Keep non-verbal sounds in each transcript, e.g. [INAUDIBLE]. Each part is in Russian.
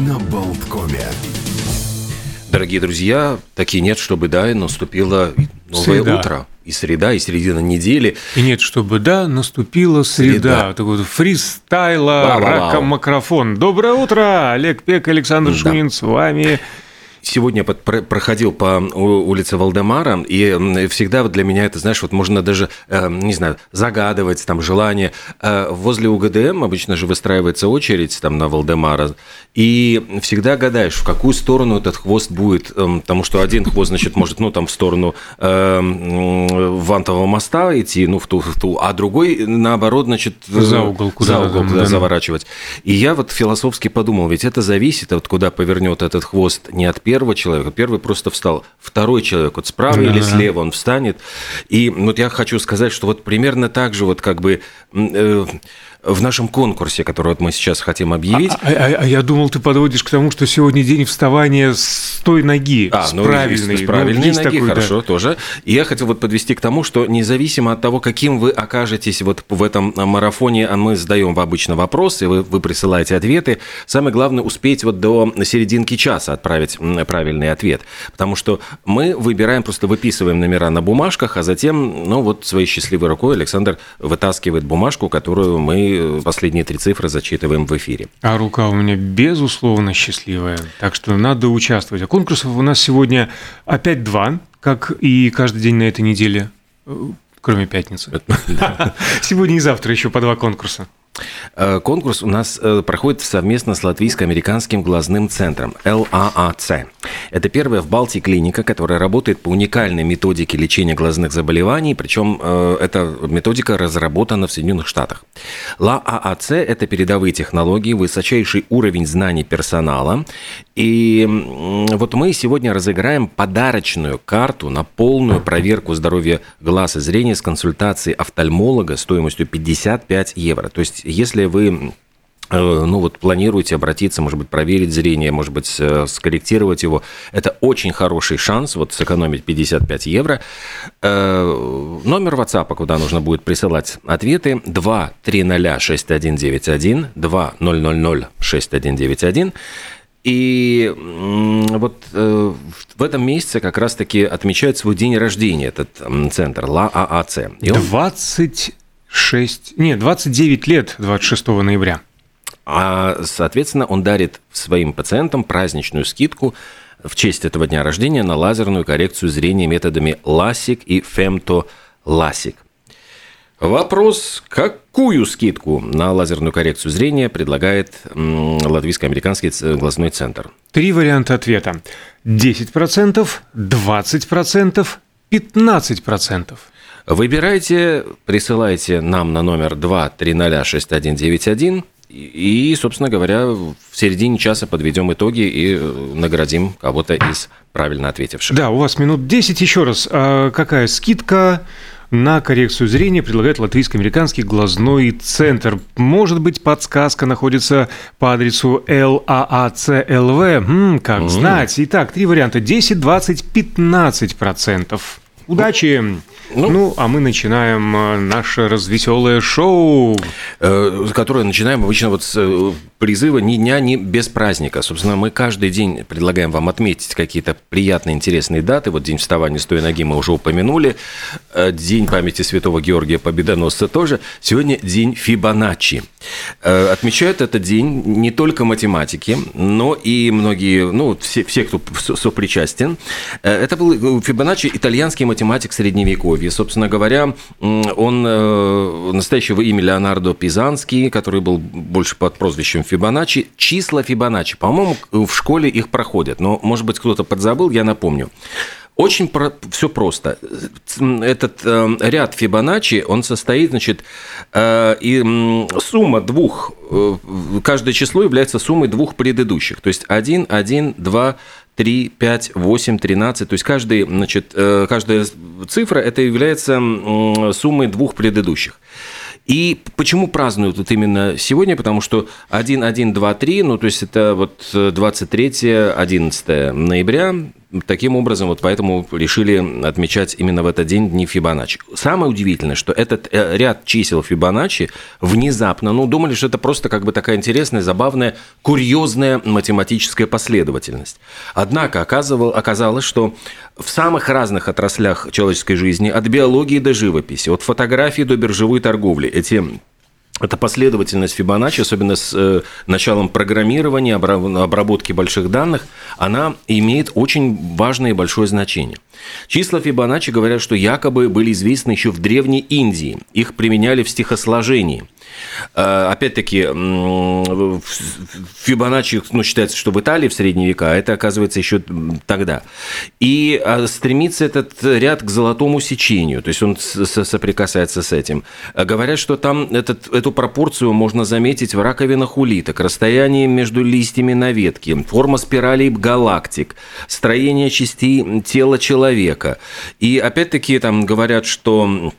на Болткоме. Дорогие друзья, таки нет, чтобы да, наступило новое Среда. утро. И среда, и середина недели. И нет, чтобы да, наступила среда. Среда. Такой вот фристайла, Вау-вау-вау. рака-макрофон. Доброе утро! Олег Пек, Александр Да. Шунин с вами. Сегодня проходил по улице Валдемара, и всегда для меня это, знаешь, вот можно даже, э, не знаю, загадывать там желание. Э, Возле УГДМ обычно же выстраивается очередь там на Валдемара, и всегда гадаешь, в какую сторону этот хвост будет, эм, потому что один хвост, значит, может, ну, там в сторону э, Вантового моста идти, ну, в ту, в ту, а другой, наоборот, значит... э, За угол куда-то За угол, куда да. заворачивать. И я вот философски подумал, ведь это зависит от куда повернет этот хвост не от первого человека. Первый просто встал, второй человек вот справа или Да. слева он встанет. И вот я хочу сказать, что вот примерно так же вот как бы э, в нашем конкурсе, который вот мы сейчас хотим объявить. А, а- а я думал, ты подводишь к тому, что сегодня день вставания с той ноги, А, с ну, правильной. с Ну, правильной есть ноги, такой, да. хорошо, тоже. И я хотел вот подвести к тому, что независимо от того, каким вы окажетесь вот в этом марафоне, а мы задаем обычно вопросы, вы, вы присылаете ответы, самое главное успеть вот до серединки часа отправить м, правильный ответ. Потому что мы выбираем, просто выписываем номера на бумажках, а затем, ну вот своей счастливой рукой Александр вытаскивает бумажку, которую мы э, последние три цифры зачитываем в эфире. А рука у меня безусловно счастливая, так что надо участвовать. А конкурсов у нас сегодня опять два, как и каждый день на этой неделе, э, кроме пятницы. [LAUGHS] [LAUGHS] Сегодня и завтра еще по два конкурса. Э, Конкурс у нас э, проходит совместно с Латвийско-американским глазным центром ЛААЦ. Это первая в Балтии клиника, которая работает по уникальной методике лечения глазных заболеваний, причем э, эта методика разработана в Соединенных Штатах. ЛААЦ – это передовые технологии, высочайший уровень знаний персонала. И вот мы сегодня разыграем подарочную карту на полную проверку здоровья глаз и зрения с консультацией офтальмолога стоимостью 55 евро. То есть, если вы э, ну вот планируете обратиться, может быть, проверить зрение, может быть, э, скорректировать его, это очень хороший шанс вот сэкономить 55 евро. Э, Номер WhatsApp, куда нужно будет присылать ответы, 2306191, 20006191. И вот э, в этом месяце как раз-таки отмечает свой день рождения этот центр ЛААЦ. И он 26, нет, 29 лет 26 ноября. А, соответственно, он дарит своим пациентам праздничную скидку в честь этого дня рождения на лазерную коррекцию зрения методами LASIK и Femto LASIK. Вопрос, какую скидку на лазерную коррекцию зрения предлагает Латвийско-американский глазной центр? Три варианта ответа. 10%, 20%, 15%. Выбирайте, присылайте нам на номер 2306191 и, собственно говоря, в середине часа подведем итоги и э, наградим кого-то из правильно ответивших. Да, у вас минут 10. Еще раз, а какая скидка на коррекцию зрения предлагает Латвийско-американский глазной центр? Может быть, подсказка находится по адресу LAACLV? М, как знать. Итак, три варианта. 10, 20, 15%. Удачи! Ну. Ну, а мы начинаем э, наше развеселое шоу. Э, которое начинаем обычно вот с э, призыва «Ни дня, ни без праздника». Собственно, мы каждый день предлагаем вам отметить какие-то приятные, интересные даты. Вот День вставания с той ноги мы уже упомянули. День памяти святого Георгия Победоносца тоже. Сегодня день Фибоначчи. Отмечают этот день не только математики, но и многие, ну, все, все кто со- сопричастен. Это был Фибоначчи, итальянский математик Средневековья. Собственно говоря, он э, настоящего имя Леонардо Пизанский, который был больше под прозвищем Фибоначчи. Числа Фибоначчи, по-моему, в школе их проходят, но, может быть, кто-то подзабыл, я напомню. Очень все просто. Этот э, ряд Фибоначчи, он состоит, значит, э, и сумма двух, э, каждое число является суммой двух предыдущих. То есть 1, 1, 2, 3, 5, 8, 13. То есть каждый, значит, э, каждая цифра это является суммой двух предыдущих. И почему празднуют вот именно сегодня? Потому что 1, 1, 2, 3, ну, то есть это вот 23, 11 ноября, таким образом, вот поэтому решили отмечать именно в этот день дни Фибоначчи. Самое удивительное, что этот э, ряд чисел Фибоначчи внезапно, ну, думали, что это просто как бы такая интересная, забавная, курьезная математическая последовательность. Однако оказывал, оказалось, что в самых разных отраслях человеческой жизни, от биологии до живописи, от фотографии до биржевой торговли, эти эта последовательность Фибоначчи, особенно с э, началом программирования, обработки больших данных, она имеет очень важное и большое значение. Числа Фибоначчи говорят, что якобы были известны еще в Древней Индии. Их применяли в стихосложении – Э, опять-таки, Фибоначчи, ну, считается, что в Италии в средние века, а это оказывается еще тогда. И а, стремится этот ряд к золотому сечению, то есть он соприкасается с этим. Э, говорят, что там этот, эту пропорцию можно заметить в раковинах улиток, расстояние между листьями на ветке, форма спиралей галактик, строение частей тела человека. И опять-таки там говорят, что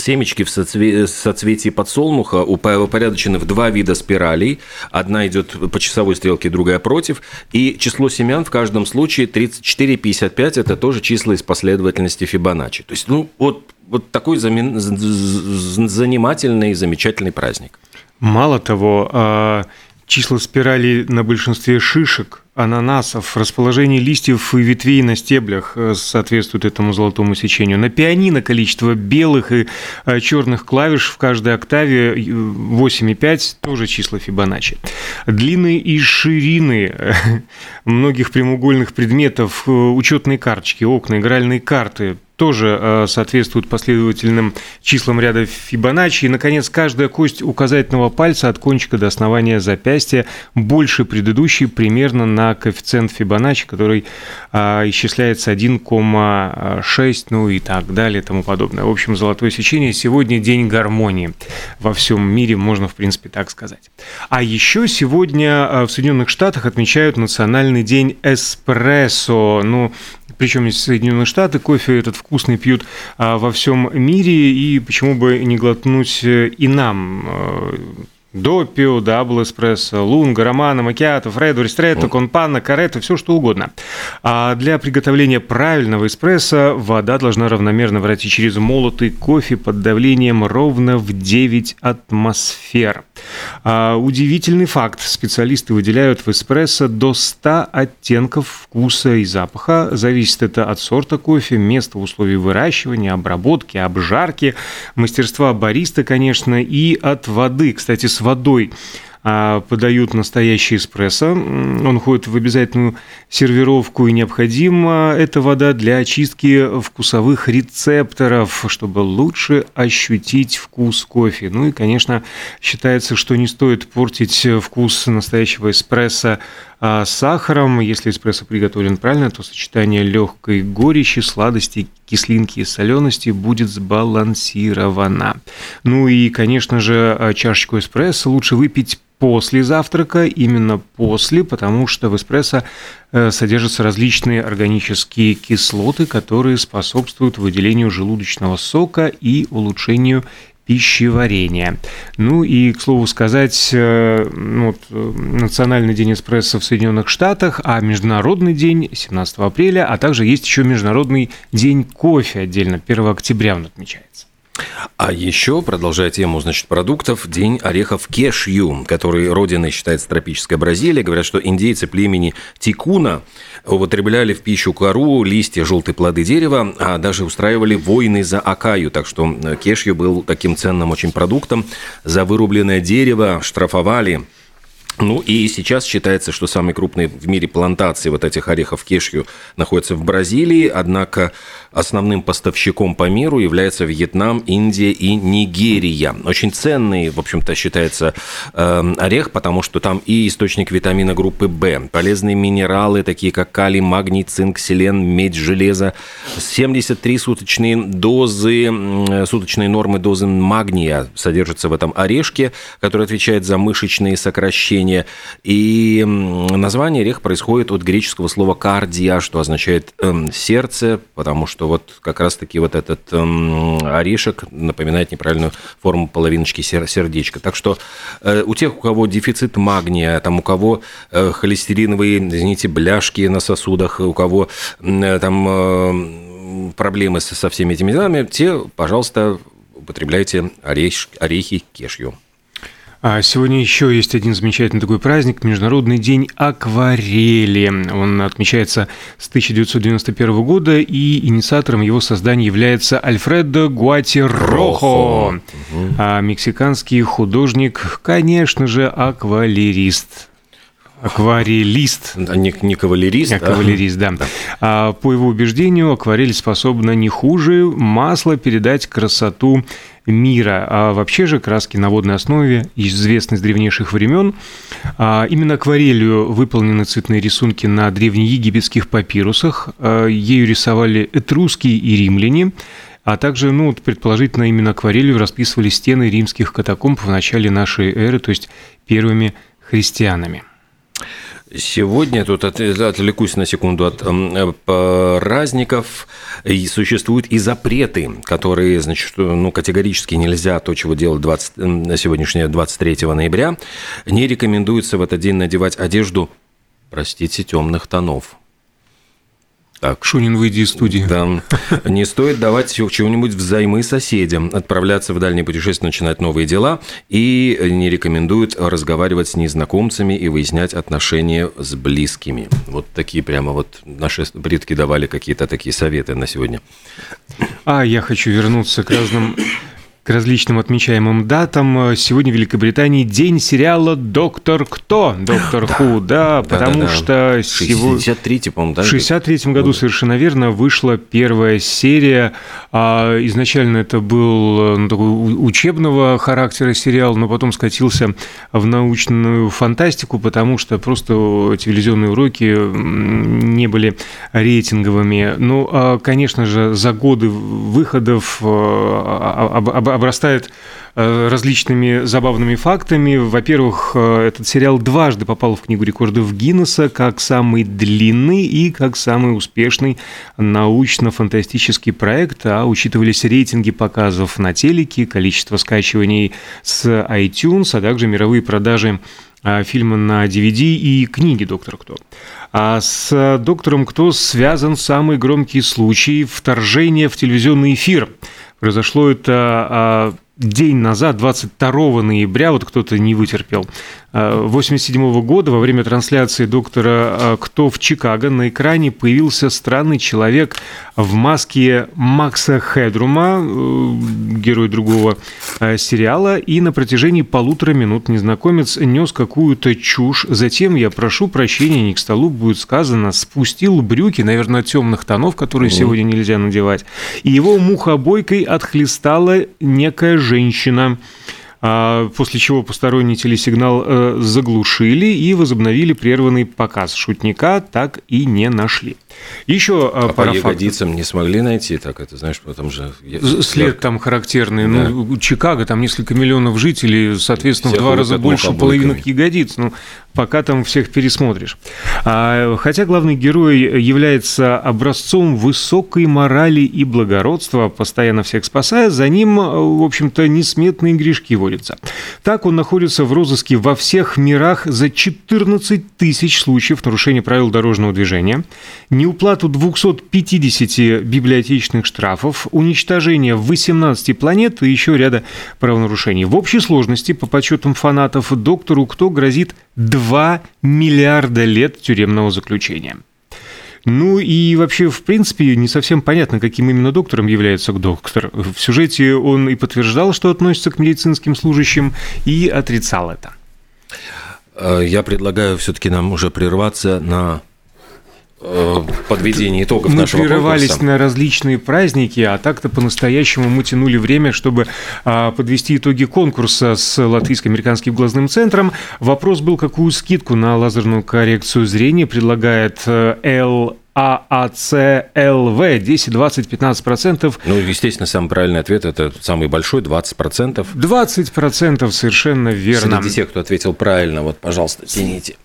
Семечки в соцветии подсолнуха упорядочены в два вида спиралей. Одна идет по часовой стрелке, другая против. И число семян в каждом случае 34 55 – это тоже числа из последовательности Фибоначчи. То есть, ну, вот, вот такой занимательный и замечательный праздник. Мало того, а, числа спирали на большинстве шишек, ананасов, расположение листьев и ветвей на стеблях э, соответствует этому золотому сечению. На пианино количество белых и э, черных клавиш в каждой октаве 8,5 тоже числа Фибоначчи. Длины и ширины э, [LAUGHS] многих прямоугольных предметов, учетные карточки, окна, игральные карты – тоже э, соответствуют последовательным числам ряда Фибоначчи. И, наконец, каждая кость указательного пальца от кончика до основания запястья больше предыдущей примерно на коэффициент Фибоначчи, который э, исчисляется 1,6, ну и так далее и тому подобное. В общем, золотое сечение сегодня день гармонии во всем мире, можно, в принципе, так сказать. А еще сегодня э, в Соединенных Штатах отмечают Национальный день эспрессо. Ну, причем из Соединенных Штатов, кофе этот вкусный пьют а, во всем мире, и почему бы не глотнуть э, и нам э, доппио, double эспрессо, лунго, романо, макиато, фреддо, ристретто, кон панна, корретто, все что угодно. А для приготовления правильного эспрессо вода должна равномерно пройти через молотый кофе под давлением ровно в 9 атмосфер. А, удивительный факт. Специалисты выделяют в эспрессо до 100 оттенков вкуса и запаха. Зависит это от сорта кофе, места условий выращивания, обработки, обжарки, мастерства бариста, конечно, и от воды. Кстати, с водой а, подают настоящий эспрессо. Он входит в обязательную сервировку, и необходима эта вода для очистки вкусовых рецепторов, чтобы лучше ощутить вкус кофе. Ну и, конечно, считается, что не стоит портить вкус настоящего эспрессо а, сахаром. Если эспрессо приготовлен правильно, то сочетание легкой горечи, сладости, кислинки и солености будет сбалансировано. Ну и, конечно же, а, чашечку эспрессо лучше выпить после завтрака, именно после, потому что в эспрессо э, содержатся различные органические кислоты, которые способствуют выделению желудочного сока и улучшению пищеварения. Ну и, к слову сказать, э, ну вот, э, Национальный день эспрессо в Соединенных Штатах, а Международный день 17 апреля, а также есть еще Международный день кофе отдельно, 1 октября он отмечается. А еще, продолжая тему, значит, продуктов, день орехов кешью, который родиной считается тропическая Бразилия. Говорят, что индейцы племени Тикуна употребляли в пищу кору, листья, желтые плоды дерева, а даже устраивали войны за акаю. Так что э, кешью был таким ценным очень продуктом. За вырубленное дерево штрафовали ну и сейчас считается, что самые крупные в мире плантации вот этих орехов кешью находятся в Бразилии, однако основным поставщиком по миру является Вьетнам, Индия и Нигерия. Очень ценный, в общем-то, считается э, орех, потому что там и источник витамина группы В, полезные минералы, такие как калий, магний, цинк, селен, медь, железо, 73 суточные дозы, суточные нормы дозы магния содержатся в этом орешке, который отвечает за мышечные сокращения зрения. И название орех происходит от греческого слова «кардия», что означает эм, «сердце», потому что вот как раз-таки вот этот эм, орешек напоминает неправильную форму половиночки сердечка. Так что э, у тех, у кого дефицит магния, там у кого э, холестериновые, извините, бляшки на сосудах, у кого там проблемы со всеми этими делами, те, пожалуйста, употребляйте орех, орехи кешью. А сегодня еще есть один замечательный такой праздник – Международный день акварели. Он отмечается с 1991 года, и инициатором его создания является Альфредо Гуатирохо, угу. мексиканский художник, конечно же, аквалерист. Акварелист. Не, не кавалерист. А кавалерист, да. да. А, по его убеждению, акварель способна не хуже масла передать красоту мира. А вообще же краски на водной основе известны с древнейших времен. А именно акварелью выполнены цветные рисунки на древнеегипетских папирусах. А ею рисовали этрусские и римляне. А также, ну, предположительно, именно акварелью расписывали стены римских катакомб в начале нашей эры, то есть первыми христианами. Сегодня тут от, отвлекусь на секунду от э, праздников. И существуют и запреты, которые, значит, ну, категорически нельзя то, чего делать 20, на сегодняшнее 23 ноября. Не рекомендуется в этот день надевать одежду, простите, темных тонов. Так. Шунин, выйди из студии. Да. Не стоит давать чего-нибудь взаймы соседям, отправляться в дальние путешествия, начинать новые дела, и не рекомендуют разговаривать с незнакомцами и выяснять отношения с близкими. Вот такие прямо вот наши предки давали какие-то такие советы на сегодня. А я хочу вернуться к разным к различным отмечаемым датам. Сегодня в Великобритании день сериала «Доктор Кто?» «Доктор Ху», да, да, потому да, да, что... 63 по-моему, да? В 63 году, совершенно верно, вышла первая серия. А изначально это был ну, такой учебного характера сериал, но потом скатился в научную фантастику, потому что просто телевизионные уроки не были рейтинговыми. Ну, а, конечно же, за годы выходов а, обрастает э, различными забавными фактами. Во-первых, э, этот сериал дважды попал в Книгу рекордов Гиннесса как самый длинный и как самый успешный научно-фантастический проект, а учитывались рейтинги показов на телеке, количество скачиваний с iTunes, а также мировые продажи э, фильма на DVD и книги «Доктор Кто». А с «Доктором Кто» связан самый громкий случай вторжения в телевизионный эфир – Произошло это а, день назад, 22 ноября, вот кто-то не вытерпел, 1987 года во время трансляции доктора а, «Кто в Чикаго» на экране появился странный человек в маске Макса Хедрума, э, герой другого э, сериала, и на протяжении полутора минут незнакомец нес какую-то чушь. Затем, я прошу прощения, не к столу будет сказано, спустил брюки, наверное, темных тонов, которые сегодня нельзя надевать, и его мухобойкой отхлестала некая женщина. А, после чего посторонний телесигнал э, заглушили и возобновили прерванный показ. Шутника так и не нашли. Еще а пара по ягодицам не смогли найти, так это, знаешь, потом же... След там характерный. Да. Ну, Чикаго, там несколько миллионов жителей, соответственно, Всех в два раза больше половинок ягодиц. Ну, пока там всех пересмотришь. А, хотя главный герой является образцом высокой морали и благородства, постоянно всех спасая, за ним, в общем-то, несметные грешки водятся. Так он находится в розыске во всех мирах за 14 тысяч случаев нарушения правил дорожного движения, неуплату 250 библиотечных штрафов, уничтожение 18 планет и еще ряда правонарушений. В общей сложности, по подсчетам фанатов, доктору кто грозит 2 миллиарда лет тюремного заключения. Ну и вообще, в принципе, не совсем понятно, каким именно доктором является доктор. В сюжете он и подтверждал, что относится к медицинским служащим, и отрицал это. Э, я предлагаю все-таки нам уже прерваться на подведение итогов мы нашего прерывались конкурса. на различные праздники, а так-то по-настоящему мы тянули время, чтобы а, подвести итоги конкурса с Латвийско-американским глазным центром. Вопрос был, какую скидку на лазерную коррекцию зрения предлагает э, ААЦЛВ 10, 20, 15 процентов. Ну, естественно, самый правильный ответ – это самый большой, 20 процентов. 20 процентов, совершенно верно. Среди тех, кто ответил правильно, вот, пожалуйста, тяните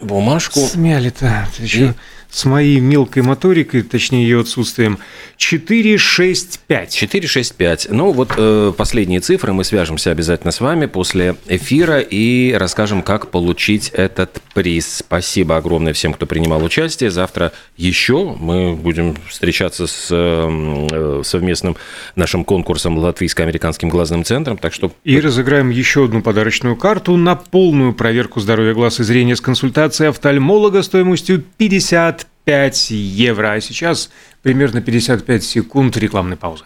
бумажку. Смяли-то. Ты еще с моей мелкой моторикой, точнее ее отсутствием, 465. 465. Ну вот э, последние цифры мы свяжемся обязательно с вами после эфира и расскажем, как получить этот приз. Спасибо огромное всем, кто принимал участие. Завтра еще мы будем встречаться с э, совместным нашим конкурсом Латвийско-американским глазным центром. Так что... И разыграем еще одну подарочную карту на полную проверку здоровья глаз и зрения с консультацией офтальмолога стоимостью 50 5 евро. А сейчас примерно 55 секунд рекламной паузы.